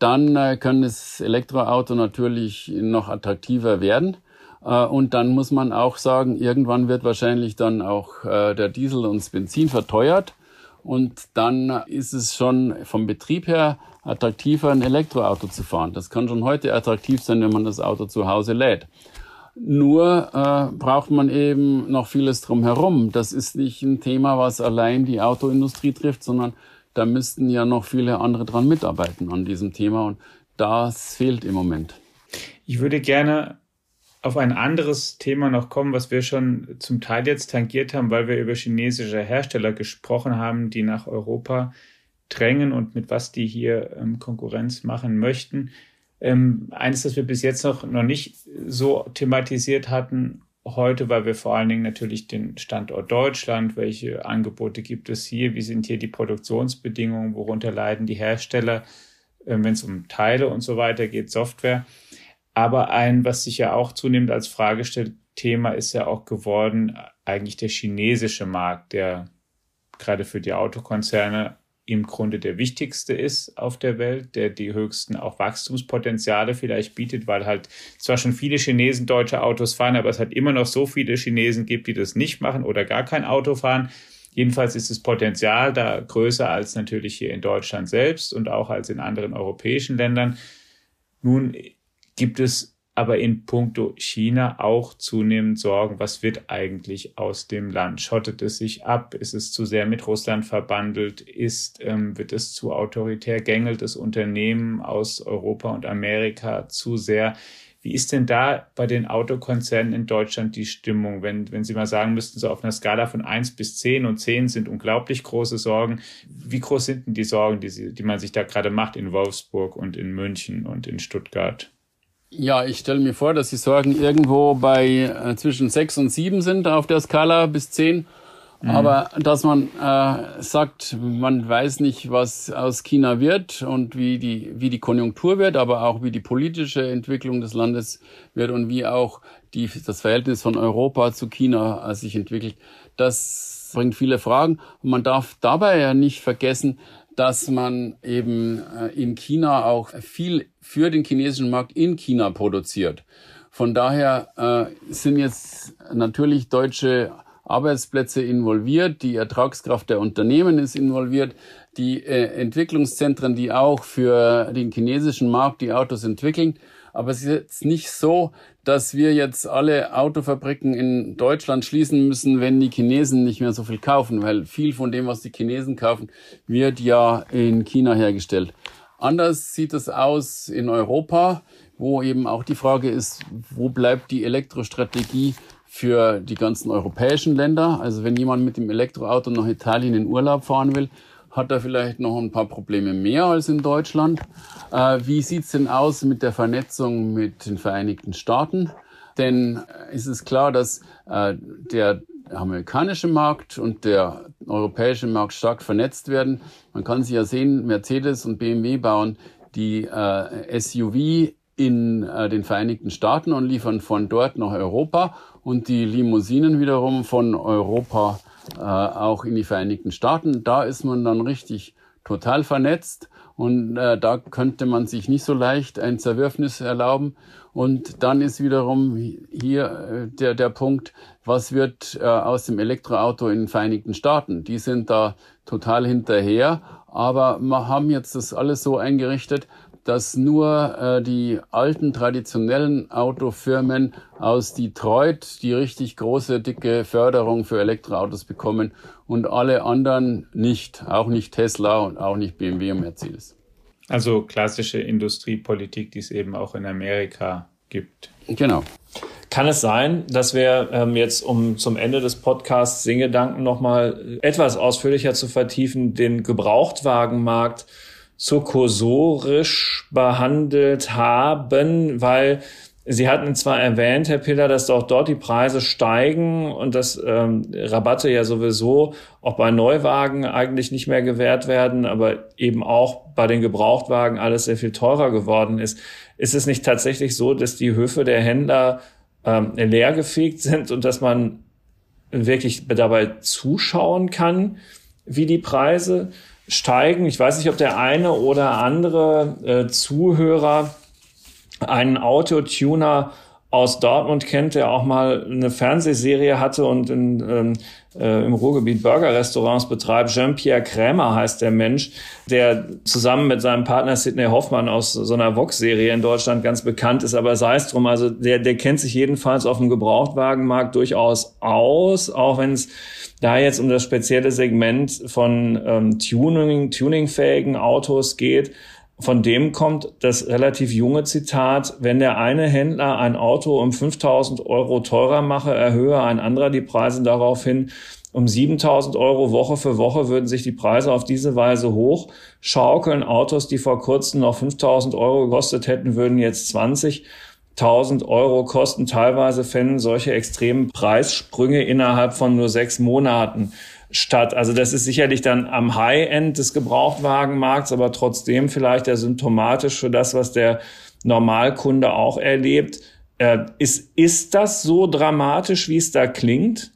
Dann äh, kann das Elektroauto natürlich noch attraktiver werden. Äh, und dann muss man auch sagen, irgendwann wird wahrscheinlich dann auch äh, der Diesel und das Benzin verteuert. Und dann ist es schon vom Betrieb her attraktiver, ein Elektroauto zu fahren. Das kann schon heute attraktiv sein, wenn man das Auto zu Hause lädt. Nur äh, braucht man eben noch vieles drumherum. Das ist nicht ein Thema, was allein die Autoindustrie trifft, sondern da müssten ja noch viele andere dran mitarbeiten an diesem Thema und das fehlt im Moment. Ich würde gerne auf ein anderes Thema noch kommen, was wir schon zum Teil jetzt tangiert haben, weil wir über chinesische Hersteller gesprochen haben, die nach Europa drängen und mit was die hier ähm, Konkurrenz machen möchten. Ähm, eines, das wir bis jetzt noch, noch nicht so thematisiert hatten, heute, weil wir vor allen Dingen natürlich den Standort Deutschland, welche Angebote gibt es hier, wie sind hier die Produktionsbedingungen, worunter leiden die Hersteller, äh, wenn es um Teile und so weiter geht, Software. Aber ein, was sich ja auch zunehmend als Fragestellthema ist ja auch geworden, eigentlich der chinesische Markt, der gerade für die Autokonzerne im Grunde der wichtigste ist auf der Welt, der die höchsten auch Wachstumspotenziale vielleicht bietet, weil halt zwar schon viele Chinesen deutsche Autos fahren, aber es halt immer noch so viele Chinesen gibt, die das nicht machen oder gar kein Auto fahren. Jedenfalls ist das Potenzial da größer als natürlich hier in Deutschland selbst und auch als in anderen europäischen Ländern. Nun gibt es aber in puncto China auch zunehmend Sorgen, was wird eigentlich aus dem Land? Schottet es sich ab? Ist es zu sehr mit Russland verbandelt? Ist, ähm, wird es zu autoritär? Gängelt das Unternehmen aus Europa und Amerika zu sehr? Wie ist denn da bei den Autokonzernen in Deutschland die Stimmung, wenn, wenn Sie mal sagen müssten, so auf einer Skala von eins bis zehn und zehn sind unglaublich große Sorgen. Wie groß sind denn die Sorgen, die, Sie, die man sich da gerade macht in Wolfsburg und in München und in Stuttgart? Ja, ich stelle mir vor, dass die Sorgen irgendwo bei äh, zwischen sechs und sieben sind auf der Skala bis zehn. Mhm. Aber dass man äh, sagt, man weiß nicht, was aus China wird und wie die, wie die Konjunktur wird, aber auch wie die politische Entwicklung des Landes wird und wie auch die, das Verhältnis von Europa zu China äh, sich entwickelt, das bringt viele Fragen. Und man darf dabei ja nicht vergessen, dass man eben äh, in China auch viel für den chinesischen Markt in China produziert. Von daher äh, sind jetzt natürlich deutsche Arbeitsplätze involviert, die Ertragskraft der Unternehmen ist involviert, die äh, Entwicklungszentren, die auch für den chinesischen Markt die Autos entwickeln. Aber es ist jetzt nicht so, dass wir jetzt alle Autofabriken in Deutschland schließen müssen, wenn die Chinesen nicht mehr so viel kaufen, weil viel von dem, was die Chinesen kaufen, wird ja in China hergestellt. Anders sieht es aus in Europa, wo eben auch die Frage ist, wo bleibt die Elektrostrategie für die ganzen europäischen Länder? Also wenn jemand mit dem Elektroauto nach Italien in Urlaub fahren will, hat er vielleicht noch ein paar Probleme mehr als in Deutschland. Äh, wie sieht's denn aus mit der Vernetzung mit den Vereinigten Staaten? Denn äh, ist es klar, dass äh, der amerikanische Markt und der europäische Markt stark vernetzt werden. Man kann sich ja sehen, Mercedes und BMW bauen die äh, SUV in äh, den Vereinigten Staaten und liefern von dort nach Europa und die Limousinen wiederum von Europa äh, auch in die Vereinigten Staaten. Da ist man dann richtig total vernetzt und äh, da könnte man sich nicht so leicht ein Zerwürfnis erlauben. Und dann ist wiederum hier äh, der, der Punkt, was wird äh, aus dem Elektroauto in den Vereinigten Staaten? Die sind da total hinterher, aber wir haben jetzt das alles so eingerichtet, dass nur äh, die alten traditionellen Autofirmen aus Detroit die richtig große, dicke Förderung für Elektroautos bekommen und alle anderen nicht, auch nicht Tesla und auch nicht BMW und Mercedes. Also klassische Industriepolitik, die es eben auch in Amerika gibt. Genau. Kann es sein, dass wir ähm, jetzt, um zum Ende des Podcasts Singgedanken nochmal etwas ausführlicher zu vertiefen, den Gebrauchtwagenmarkt so kursorisch behandelt haben, weil Sie hatten zwar erwähnt, Herr Piller, dass auch dort die Preise steigen und dass ähm, Rabatte ja sowieso auch bei Neuwagen eigentlich nicht mehr gewährt werden, aber eben auch bei den Gebrauchtwagen alles sehr viel teurer geworden ist. Ist es nicht tatsächlich so, dass die Höfe der Händler ähm, leergefegt sind und dass man wirklich dabei zuschauen kann, wie die Preise steigen. Ich weiß nicht, ob der eine oder andere äh, Zuhörer einen Autotuner aus Dortmund kennt, der auch mal eine Fernsehserie hatte und in, ähm, äh, im Ruhrgebiet Burger-Restaurants betreibt. Jean-Pierre Krämer heißt der Mensch, der zusammen mit seinem Partner Sidney Hoffmann aus so einer Vox-Serie in Deutschland ganz bekannt ist. Aber sei es drum, also der, der kennt sich jedenfalls auf dem Gebrauchtwagenmarkt durchaus aus, auch wenn es da jetzt um das spezielle Segment von ähm, Tuning, tuningfähigen Autos geht von dem kommt das relativ junge Zitat, wenn der eine Händler ein Auto um 5000 Euro teurer mache, erhöhe ein anderer die Preise daraufhin um 7000 Euro Woche für Woche würden sich die Preise auf diese Weise hoch schaukeln. Autos, die vor kurzem noch 5000 Euro gekostet hätten, würden jetzt 20.000 Euro kosten. Teilweise fänden solche extremen Preissprünge innerhalb von nur sechs Monaten statt. Also das ist sicherlich dann am High-End des Gebrauchtwagenmarkts, aber trotzdem vielleicht ja symptomatisch für das, was der Normalkunde auch erlebt. Äh, ist, ist das so dramatisch, wie es da klingt,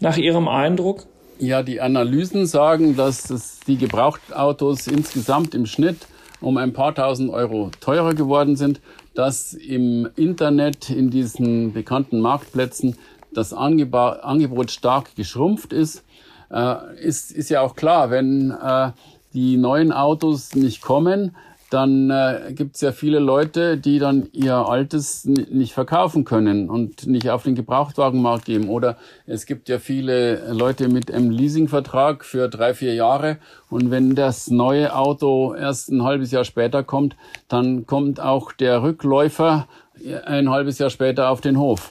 nach Ihrem Eindruck? Ja, die Analysen sagen, dass es die Gebrauchtautos insgesamt im Schnitt um ein paar tausend Euro teurer geworden sind, dass im Internet in diesen bekannten Marktplätzen das Angebot stark geschrumpft ist äh, ist, ist ja auch klar, wenn äh, die neuen Autos nicht kommen, dann äh, gibt es ja viele Leute, die dann ihr altes nicht verkaufen können und nicht auf den Gebrauchtwagenmarkt geben. Oder es gibt ja viele Leute mit einem Leasingvertrag für drei, vier Jahre und wenn das neue Auto erst ein halbes Jahr später kommt, dann kommt auch der Rückläufer ein halbes Jahr später auf den Hof.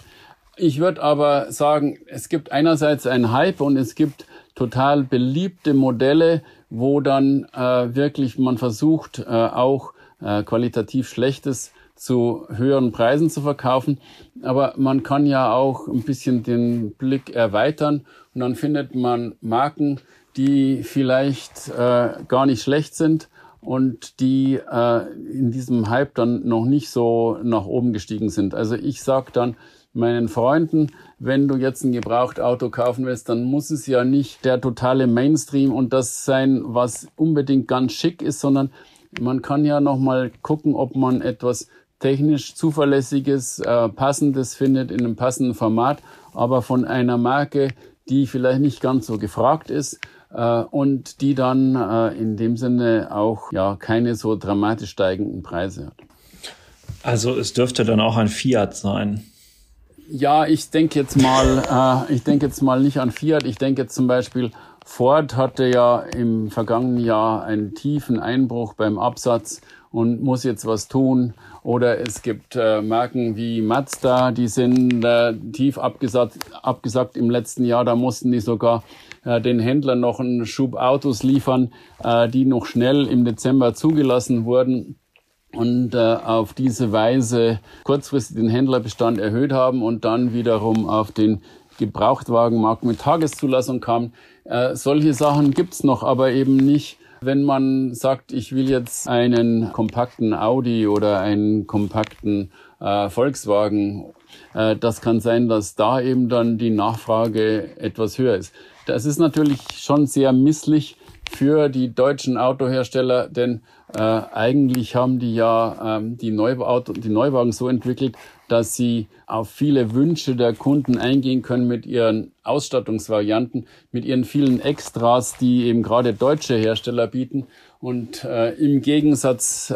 Ich würde aber sagen, es gibt einerseits einen Hype und es gibt total beliebte Modelle, wo dann äh, wirklich man versucht, äh, auch äh, qualitativ Schlechtes zu höheren Preisen zu verkaufen. Aber man kann ja auch ein bisschen den Blick erweitern und dann findet man Marken, die vielleicht äh, gar nicht schlecht sind und die äh, in diesem Hype dann noch nicht so nach oben gestiegen sind. Also ich sag dann, meinen Freunden, wenn du jetzt ein Gebrauchtauto kaufen willst, dann muss es ja nicht der totale Mainstream und das sein, was unbedingt ganz schick ist, sondern man kann ja noch mal gucken, ob man etwas technisch zuverlässiges, äh, passendes findet in einem passenden Format, aber von einer Marke, die vielleicht nicht ganz so gefragt ist äh, und die dann äh, in dem Sinne auch ja keine so dramatisch steigenden Preise hat. Also es dürfte dann auch ein Fiat sein. Ja, ich denke jetzt mal, äh, ich denke jetzt mal nicht an Fiat. Ich denke jetzt zum Beispiel, Ford hatte ja im vergangenen Jahr einen tiefen Einbruch beim Absatz und muss jetzt was tun. Oder es gibt äh, Marken wie Mazda, die sind äh, tief abgesagt, abgesagt im letzten Jahr. Da mussten die sogar äh, den Händlern noch einen Schub Autos liefern, äh, die noch schnell im Dezember zugelassen wurden und äh, auf diese Weise kurzfristig den Händlerbestand erhöht haben und dann wiederum auf den Gebrauchtwagenmarkt mit Tageszulassung kam. Äh, solche Sachen gibt's noch, aber eben nicht, wenn man sagt, ich will jetzt einen kompakten Audi oder einen kompakten äh, Volkswagen. Äh, das kann sein, dass da eben dann die Nachfrage etwas höher ist. Das ist natürlich schon sehr misslich für die deutschen Autohersteller, denn äh, eigentlich haben die ja ähm, die, Neuauto, die Neuwagen so entwickelt, dass sie auf viele Wünsche der Kunden eingehen können mit ihren Ausstattungsvarianten, mit ihren vielen Extras, die eben gerade deutsche Hersteller bieten. Und äh, im Gegensatz äh,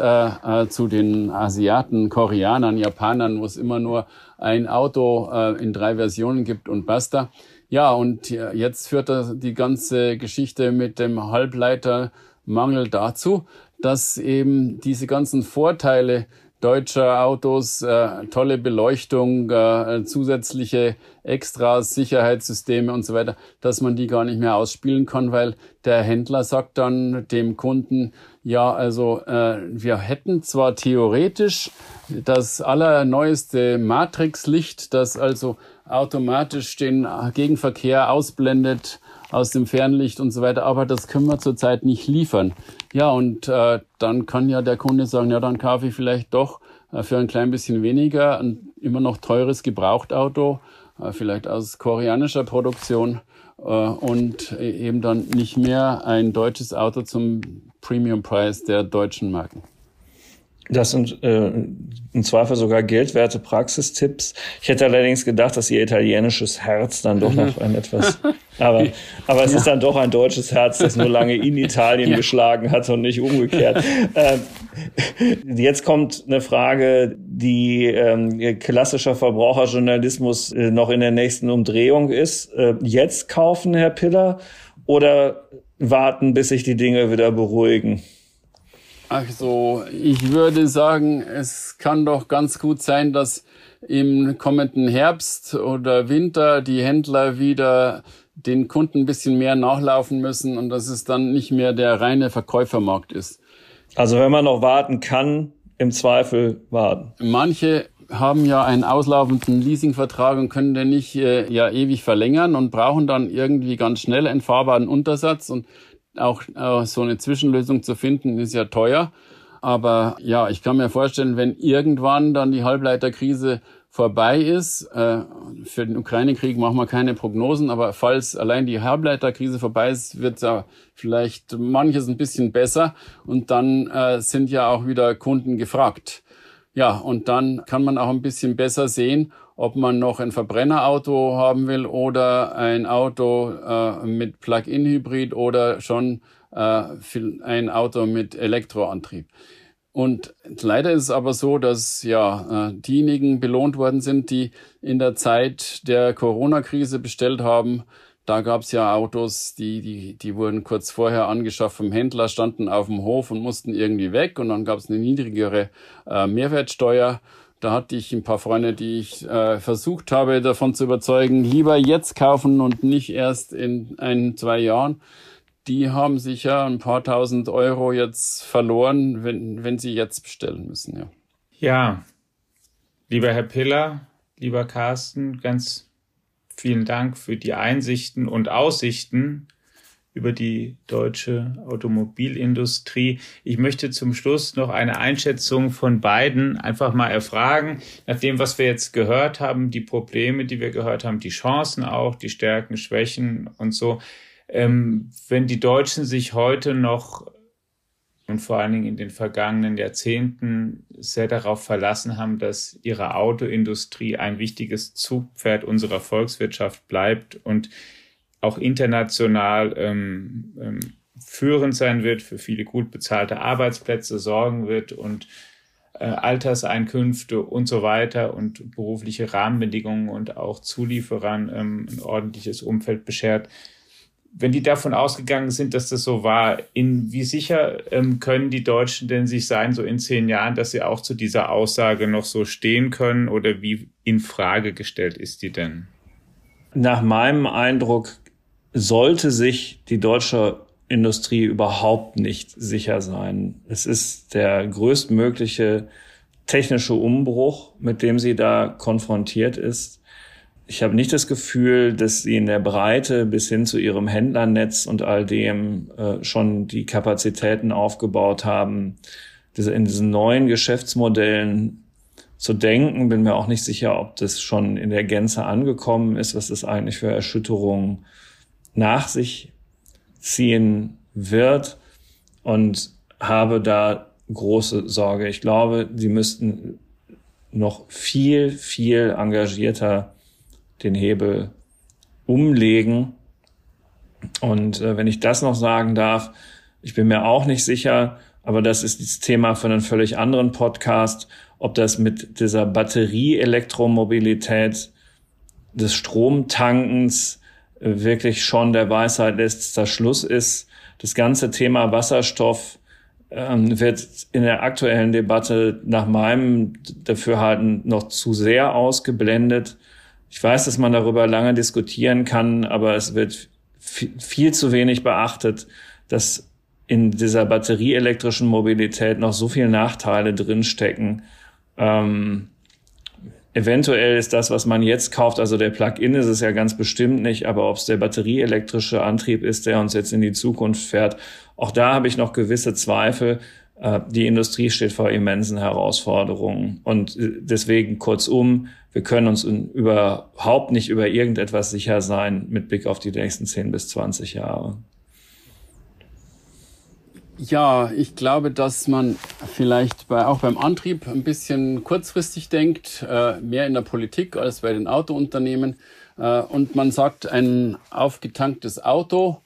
äh, zu den Asiaten, Koreanern, Japanern, wo es immer nur ein Auto äh, in drei Versionen gibt und basta. Ja, und jetzt führt die ganze Geschichte mit dem Halbleitermangel dazu, dass eben diese ganzen Vorteile deutscher Autos, äh, tolle Beleuchtung, äh, zusätzliche Extras, Sicherheitssysteme und so weiter, dass man die gar nicht mehr ausspielen kann, weil der Händler sagt dann dem Kunden, ja, also äh, wir hätten zwar theoretisch das allerneueste Matrixlicht, das also automatisch den Gegenverkehr ausblendet, aus dem Fernlicht und so weiter, aber das können wir zurzeit nicht liefern. Ja, und äh, dann kann ja der Kunde sagen, ja, dann kaufe ich vielleicht doch äh, für ein klein bisschen weniger ein immer noch teures Gebrauchtauto, äh, vielleicht aus koreanischer Produktion äh, und eben dann nicht mehr ein deutsches Auto zum Premiumpreis der deutschen Marken. Das sind äh, im Zweifel sogar geldwerte Praxistipps. Ich hätte allerdings gedacht, dass ihr italienisches Herz dann doch noch ein etwas, aber, aber es ja. ist dann doch ein deutsches Herz, das nur lange in Italien ja. geschlagen hat und nicht umgekehrt. ähm, jetzt kommt eine Frage, die ähm, klassischer Verbraucherjournalismus äh, noch in der nächsten Umdrehung ist. Äh, jetzt kaufen, Herr Piller, oder warten, bis sich die Dinge wieder beruhigen? Also, ich würde sagen, es kann doch ganz gut sein, dass im kommenden Herbst oder Winter die Händler wieder den Kunden ein bisschen mehr nachlaufen müssen und dass es dann nicht mehr der reine Verkäufermarkt ist. Also wenn man noch warten kann, im Zweifel warten. Manche haben ja einen auslaufenden Leasingvertrag und können den nicht äh, ja ewig verlängern und brauchen dann irgendwie ganz schnell einen fahrbaren Untersatz und auch äh, so eine Zwischenlösung zu finden, ist ja teuer. Aber ja, ich kann mir vorstellen, wenn irgendwann dann die Halbleiterkrise vorbei ist, äh, für den Ukraine-Krieg machen wir keine Prognosen, aber falls allein die Halbleiterkrise vorbei ist, wird ja vielleicht manches ein bisschen besser und dann äh, sind ja auch wieder Kunden gefragt. Ja, und dann kann man auch ein bisschen besser sehen, ob man noch ein Verbrennerauto haben will oder ein Auto äh, mit Plug-in-Hybrid oder schon äh, ein Auto mit Elektroantrieb. Und leider ist es aber so, dass ja äh, diejenigen belohnt worden sind, die in der Zeit der Corona-Krise bestellt haben. Da gab es ja Autos, die, die, die wurden kurz vorher angeschafft vom Händler, standen auf dem Hof und mussten irgendwie weg. Und dann gab es eine niedrigere äh, Mehrwertsteuer. Da hatte ich ein paar Freunde, die ich äh, versucht habe, davon zu überzeugen, lieber jetzt kaufen und nicht erst in ein, zwei Jahren. Die haben sicher ein paar tausend Euro jetzt verloren, wenn, wenn sie jetzt bestellen müssen, ja. Ja, lieber Herr Piller, lieber Carsten, ganz vielen Dank für die Einsichten und Aussichten über die deutsche Automobilindustrie. Ich möchte zum Schluss noch eine Einschätzung von beiden einfach mal erfragen, nach dem, was wir jetzt gehört haben, die Probleme, die wir gehört haben, die Chancen auch, die Stärken, Schwächen und so. Ähm, wenn die Deutschen sich heute noch und vor allen Dingen in den vergangenen Jahrzehnten sehr darauf verlassen haben, dass ihre Autoindustrie ein wichtiges Zugpferd unserer Volkswirtschaft bleibt und auch international ähm, ähm, führend sein wird, für viele gut bezahlte Arbeitsplätze sorgen wird und äh, Alterseinkünfte und so weiter und berufliche Rahmenbedingungen und auch Zulieferern ähm, ein ordentliches Umfeld beschert. Wenn die davon ausgegangen sind, dass das so war, in wie sicher ähm, können die Deutschen denn sich sein, so in zehn Jahren, dass sie auch zu dieser Aussage noch so stehen können oder wie in Frage gestellt ist die denn? Nach meinem Eindruck sollte sich die deutsche Industrie überhaupt nicht sicher sein. Es ist der größtmögliche technische Umbruch, mit dem sie da konfrontiert ist. Ich habe nicht das Gefühl, dass sie in der Breite bis hin zu ihrem Händlernetz und all dem äh, schon die Kapazitäten aufgebaut haben, diese, in diesen neuen Geschäftsmodellen zu denken. Bin mir auch nicht sicher, ob das schon in der Gänze angekommen ist, was das eigentlich für Erschütterungen nach sich ziehen wird und habe da große Sorge. Ich glaube, sie müssten noch viel, viel engagierter den Hebel umlegen. Und äh, wenn ich das noch sagen darf, ich bin mir auch nicht sicher, aber das ist das Thema für einen völlig anderen Podcast, ob das mit dieser Batterie-Elektromobilität des Stromtankens wirklich schon der Weisheit letzter Schluss ist. Das ganze Thema Wasserstoff ähm, wird in der aktuellen Debatte nach meinem Dafürhalten noch zu sehr ausgeblendet. Ich weiß, dass man darüber lange diskutieren kann, aber es wird viel zu wenig beachtet, dass in dieser batterieelektrischen Mobilität noch so viele Nachteile drinstecken. Ähm, Eventuell ist das, was man jetzt kauft, also der Plug-in ist es ja ganz bestimmt nicht, aber ob es der batterieelektrische Antrieb ist, der uns jetzt in die Zukunft fährt, auch da habe ich noch gewisse Zweifel. Äh, die Industrie steht vor immensen Herausforderungen. Und äh, deswegen kurzum, wir können uns überhaupt nicht über irgendetwas sicher sein mit Blick auf die nächsten 10 bis 20 Jahre. Ja, ich glaube, dass man vielleicht bei, auch beim Antrieb ein bisschen kurzfristig denkt, äh, mehr in der Politik als bei den Autounternehmen. Und man sagt, ein aufgetanktes Auto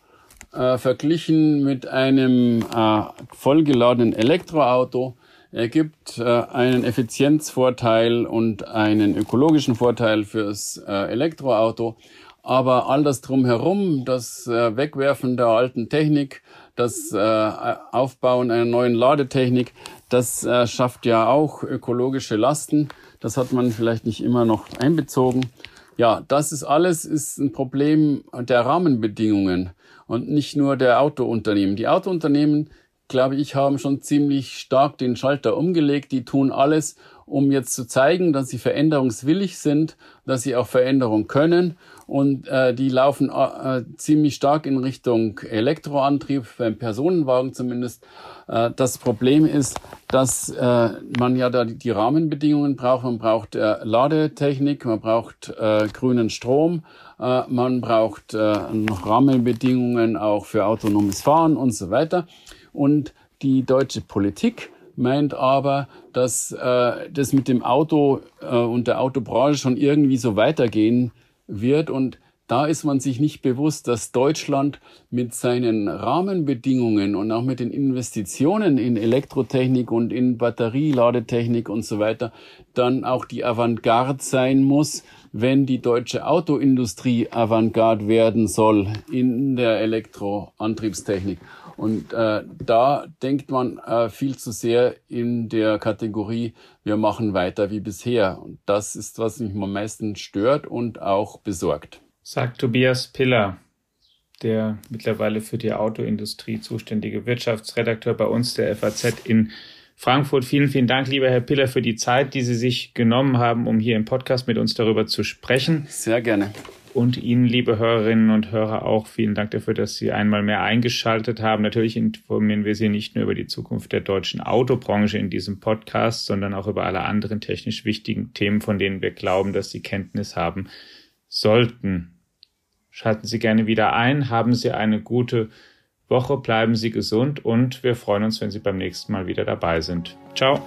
äh, verglichen mit einem äh, vollgeladenen Elektroauto ergibt äh, einen Effizienzvorteil und einen ökologischen Vorteil fürs äh, Elektroauto. Aber all das drumherum, das äh, Wegwerfen der alten Technik, das äh, Aufbauen einer neuen Ladetechnik, das schafft ja auch ökologische Lasten. Das hat man vielleicht nicht immer noch einbezogen. Ja, das ist alles ist ein Problem der Rahmenbedingungen und nicht nur der Autounternehmen. Die Autounternehmen, glaube ich, haben schon ziemlich stark den Schalter umgelegt. Die tun alles, um jetzt zu zeigen, dass sie veränderungswillig sind, dass sie auch Veränderung können. Und äh, die laufen äh, ziemlich stark in Richtung Elektroantrieb, beim Personenwagen zumindest. Äh, das Problem ist, dass äh, man ja da die Rahmenbedingungen braucht. Man braucht äh, Ladetechnik, man braucht äh, grünen Strom, äh, man braucht äh, Rahmenbedingungen auch für autonomes Fahren und so weiter. Und die deutsche Politik meint aber, dass äh, das mit dem Auto äh, und der Autobranche schon irgendwie so weitergehen wird. Und da ist man sich nicht bewusst, dass Deutschland mit seinen Rahmenbedingungen und auch mit den Investitionen in Elektrotechnik und in Batterieladetechnik und so weiter dann auch die Avantgarde sein muss, wenn die deutsche Autoindustrie Avantgarde werden soll in der Elektroantriebstechnik. Und äh, da denkt man äh, viel zu sehr in der Kategorie, wir machen weiter wie bisher. Und das ist, was mich am meisten stört und auch besorgt. Sagt Tobias Piller, der mittlerweile für die Autoindustrie zuständige Wirtschaftsredakteur bei uns der FAZ in Frankfurt. Vielen, vielen Dank, lieber Herr Piller, für die Zeit, die Sie sich genommen haben, um hier im Podcast mit uns darüber zu sprechen. Sehr gerne. Und Ihnen, liebe Hörerinnen und Hörer, auch vielen Dank dafür, dass Sie einmal mehr eingeschaltet haben. Natürlich informieren wir Sie nicht nur über die Zukunft der deutschen Autobranche in diesem Podcast, sondern auch über alle anderen technisch wichtigen Themen, von denen wir glauben, dass Sie Kenntnis haben sollten. Schalten Sie gerne wieder ein, haben Sie eine gute Woche, bleiben Sie gesund und wir freuen uns, wenn Sie beim nächsten Mal wieder dabei sind. Ciao.